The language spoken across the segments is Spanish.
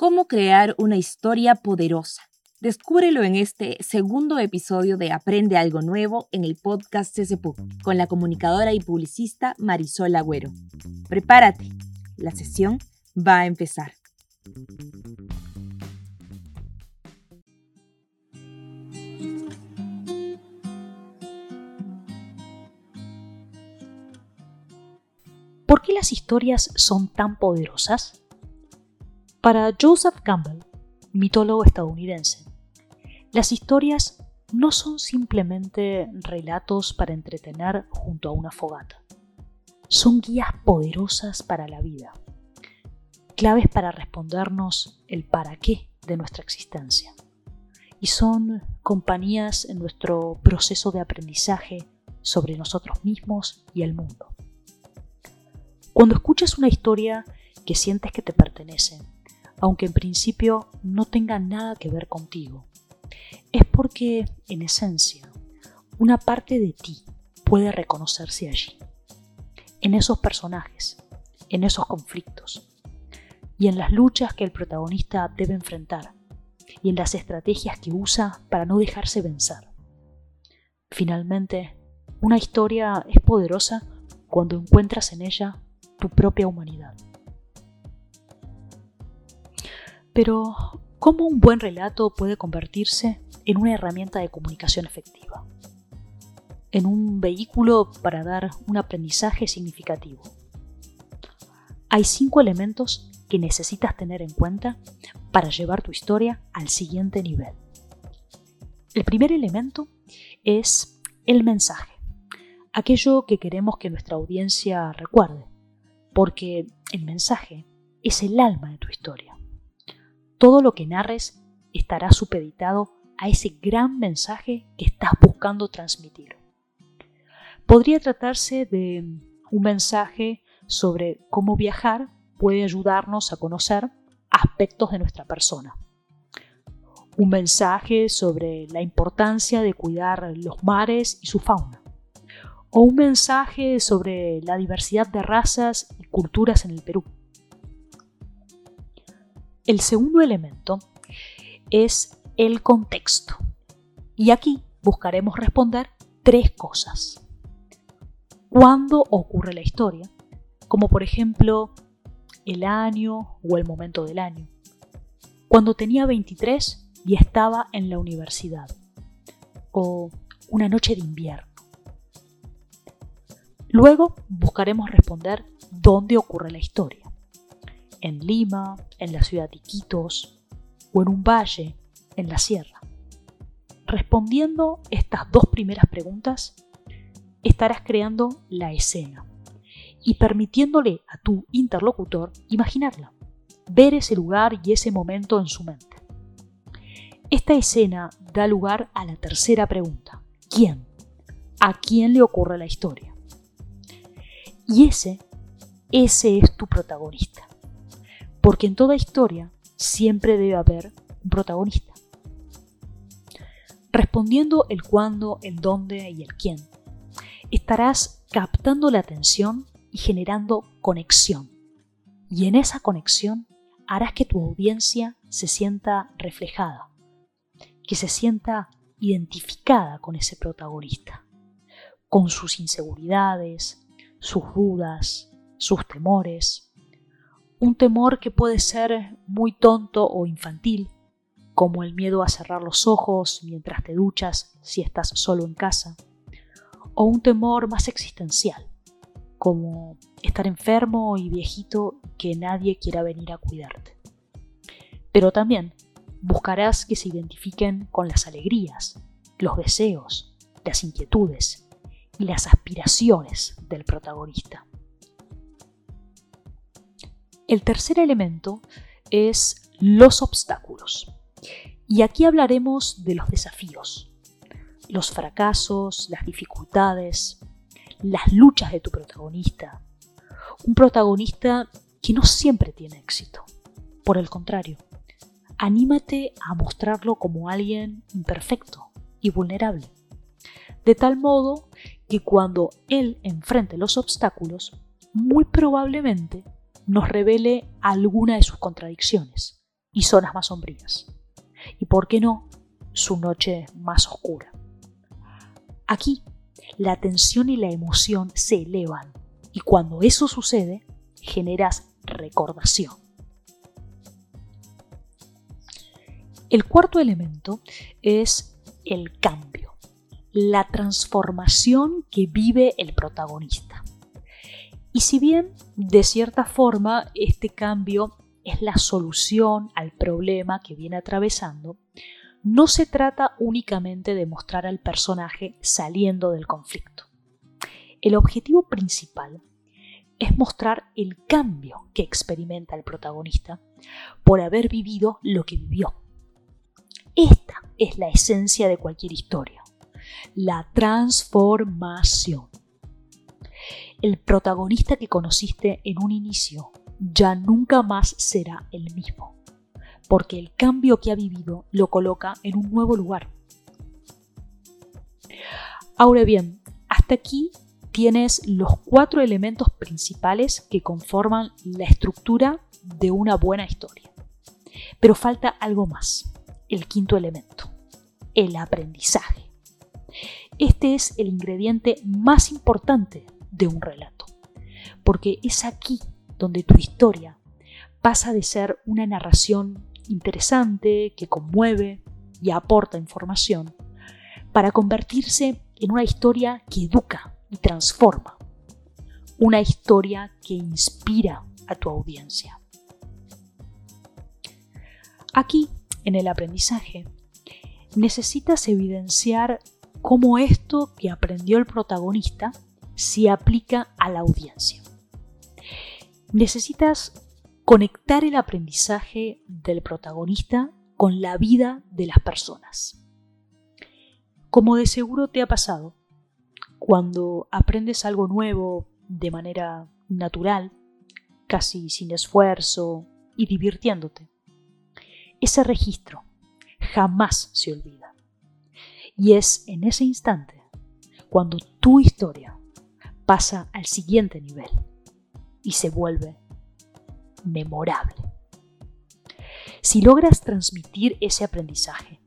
cómo crear una historia poderosa. Descúbrelo en este segundo episodio de Aprende algo nuevo en el podcast CCPU con la comunicadora y publicista Marisol Agüero. Prepárate, la sesión va a empezar. ¿Por qué las historias son tan poderosas? Para Joseph Campbell, mitólogo estadounidense, las historias no son simplemente relatos para entretener junto a una fogata. Son guías poderosas para la vida, claves para respondernos el para qué de nuestra existencia. Y son compañías en nuestro proceso de aprendizaje sobre nosotros mismos y el mundo. Cuando escuchas una historia que sientes que te pertenece, aunque en principio no tenga nada que ver contigo. Es porque, en esencia, una parte de ti puede reconocerse allí, en esos personajes, en esos conflictos, y en las luchas que el protagonista debe enfrentar, y en las estrategias que usa para no dejarse vencer. Finalmente, una historia es poderosa cuando encuentras en ella tu propia humanidad. Pero, ¿cómo un buen relato puede convertirse en una herramienta de comunicación efectiva? En un vehículo para dar un aprendizaje significativo. Hay cinco elementos que necesitas tener en cuenta para llevar tu historia al siguiente nivel. El primer elemento es el mensaje, aquello que queremos que nuestra audiencia recuerde, porque el mensaje es el alma de tu historia. Todo lo que narres estará supeditado a ese gran mensaje que estás buscando transmitir. Podría tratarse de un mensaje sobre cómo viajar puede ayudarnos a conocer aspectos de nuestra persona. Un mensaje sobre la importancia de cuidar los mares y su fauna. O un mensaje sobre la diversidad de razas y culturas en el Perú. El segundo elemento es el contexto. Y aquí buscaremos responder tres cosas. ¿Cuándo ocurre la historia? Como por ejemplo el año o el momento del año. Cuando tenía 23 y estaba en la universidad. O una noche de invierno. Luego buscaremos responder dónde ocurre la historia en Lima, en la ciudad de Iquitos o en un valle, en la sierra. Respondiendo estas dos primeras preguntas, estarás creando la escena y permitiéndole a tu interlocutor imaginarla, ver ese lugar y ese momento en su mente. Esta escena da lugar a la tercera pregunta. ¿Quién? ¿A quién le ocurre la historia? Y ese, ese es tu protagonista porque en toda historia siempre debe haber un protagonista. Respondiendo el cuándo, el dónde y el quién, estarás captando la atención y generando conexión. Y en esa conexión harás que tu audiencia se sienta reflejada, que se sienta identificada con ese protagonista, con sus inseguridades, sus dudas, sus temores, un temor que puede ser muy tonto o infantil, como el miedo a cerrar los ojos mientras te duchas si estás solo en casa, o un temor más existencial, como estar enfermo y viejito que nadie quiera venir a cuidarte. Pero también buscarás que se identifiquen con las alegrías, los deseos, las inquietudes y las aspiraciones del protagonista. El tercer elemento es los obstáculos. Y aquí hablaremos de los desafíos, los fracasos, las dificultades, las luchas de tu protagonista. Un protagonista que no siempre tiene éxito. Por el contrario, anímate a mostrarlo como alguien imperfecto y vulnerable. De tal modo que cuando él enfrente los obstáculos, muy probablemente nos revele alguna de sus contradicciones y zonas más sombrías. Y por qué no, su noche más oscura. Aquí, la tensión y la emoción se elevan y cuando eso sucede, generas recordación. El cuarto elemento es el cambio, la transformación que vive el protagonista. Y si bien de cierta forma este cambio es la solución al problema que viene atravesando, no se trata únicamente de mostrar al personaje saliendo del conflicto. El objetivo principal es mostrar el cambio que experimenta el protagonista por haber vivido lo que vivió. Esta es la esencia de cualquier historia, la transformación. El protagonista que conociste en un inicio ya nunca más será el mismo porque el cambio que ha vivido lo coloca en un nuevo lugar. Ahora bien, hasta aquí tienes los cuatro elementos principales que conforman la estructura de una buena historia. Pero falta algo más, el quinto elemento, el aprendizaje. Este es el ingrediente más importante de un relato, porque es aquí donde tu historia pasa de ser una narración interesante, que conmueve y aporta información, para convertirse en una historia que educa y transforma, una historia que inspira a tu audiencia. Aquí, en el aprendizaje, necesitas evidenciar cómo esto que aprendió el protagonista se aplica a la audiencia. Necesitas conectar el aprendizaje del protagonista con la vida de las personas. Como de seguro te ha pasado, cuando aprendes algo nuevo de manera natural, casi sin esfuerzo y divirtiéndote, ese registro jamás se olvida. Y es en ese instante cuando tu historia pasa al siguiente nivel y se vuelve memorable. Si logras transmitir ese aprendizaje,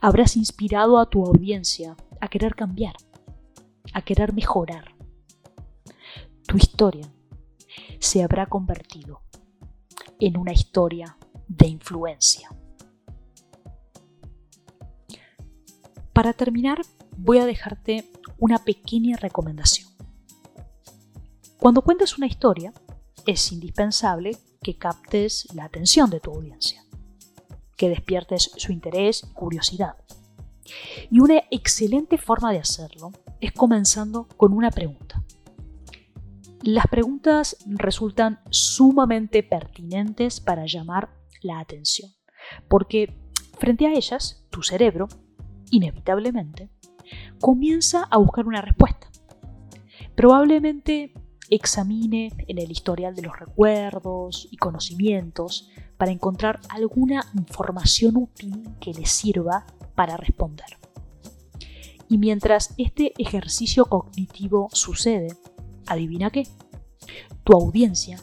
habrás inspirado a tu audiencia a querer cambiar, a querer mejorar. Tu historia se habrá convertido en una historia de influencia. Para terminar, voy a dejarte una pequeña recomendación. Cuando cuentas una historia, es indispensable que captes la atención de tu audiencia, que despiertes su interés y curiosidad. Y una excelente forma de hacerlo es comenzando con una pregunta. Las preguntas resultan sumamente pertinentes para llamar la atención, porque frente a ellas, tu cerebro, inevitablemente, comienza a buscar una respuesta. Probablemente examine en el historial de los recuerdos y conocimientos para encontrar alguna información útil que le sirva para responder. Y mientras este ejercicio cognitivo sucede, adivina qué, tu audiencia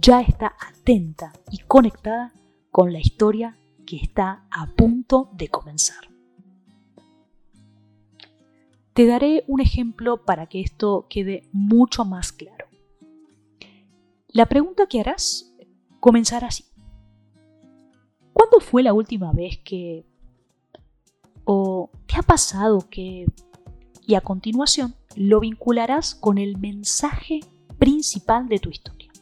ya está atenta y conectada con la historia que está a punto de comenzar. Te daré un ejemplo para que esto quede mucho más claro. La pregunta que harás comenzará así. ¿Cuándo fue la última vez que... o te ha pasado que... y a continuación lo vincularás con el mensaje principal de tu historia?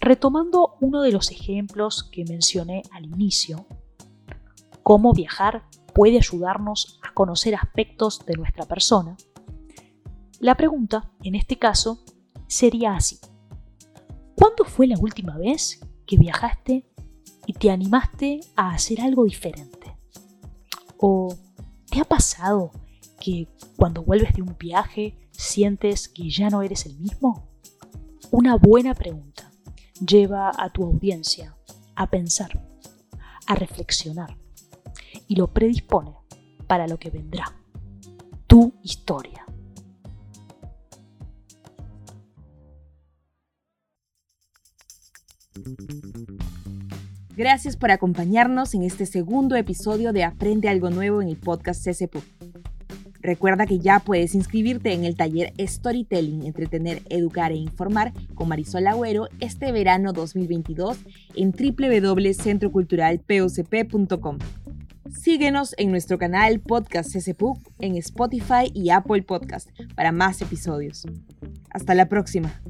Retomando uno de los ejemplos que mencioné al inicio, cómo viajar puede ayudarnos a conocer aspectos de nuestra persona, la pregunta, en este caso, sería así. ¿Cuándo fue la última vez que viajaste y te animaste a hacer algo diferente? ¿O te ha pasado que cuando vuelves de un viaje sientes que ya no eres el mismo? Una buena pregunta lleva a tu audiencia a pensar, a reflexionar y lo predispone para lo que vendrá, tu historia. Gracias por acompañarnos en este segundo episodio de Aprende algo nuevo en el podcast CCPUC. Recuerda que ya puedes inscribirte en el taller Storytelling, Entretener, Educar e Informar con Marisol Agüero este verano 2022 en www.centroculturalpucp.com. Síguenos en nuestro canal Podcast CCPUC en Spotify y Apple Podcast para más episodios. Hasta la próxima.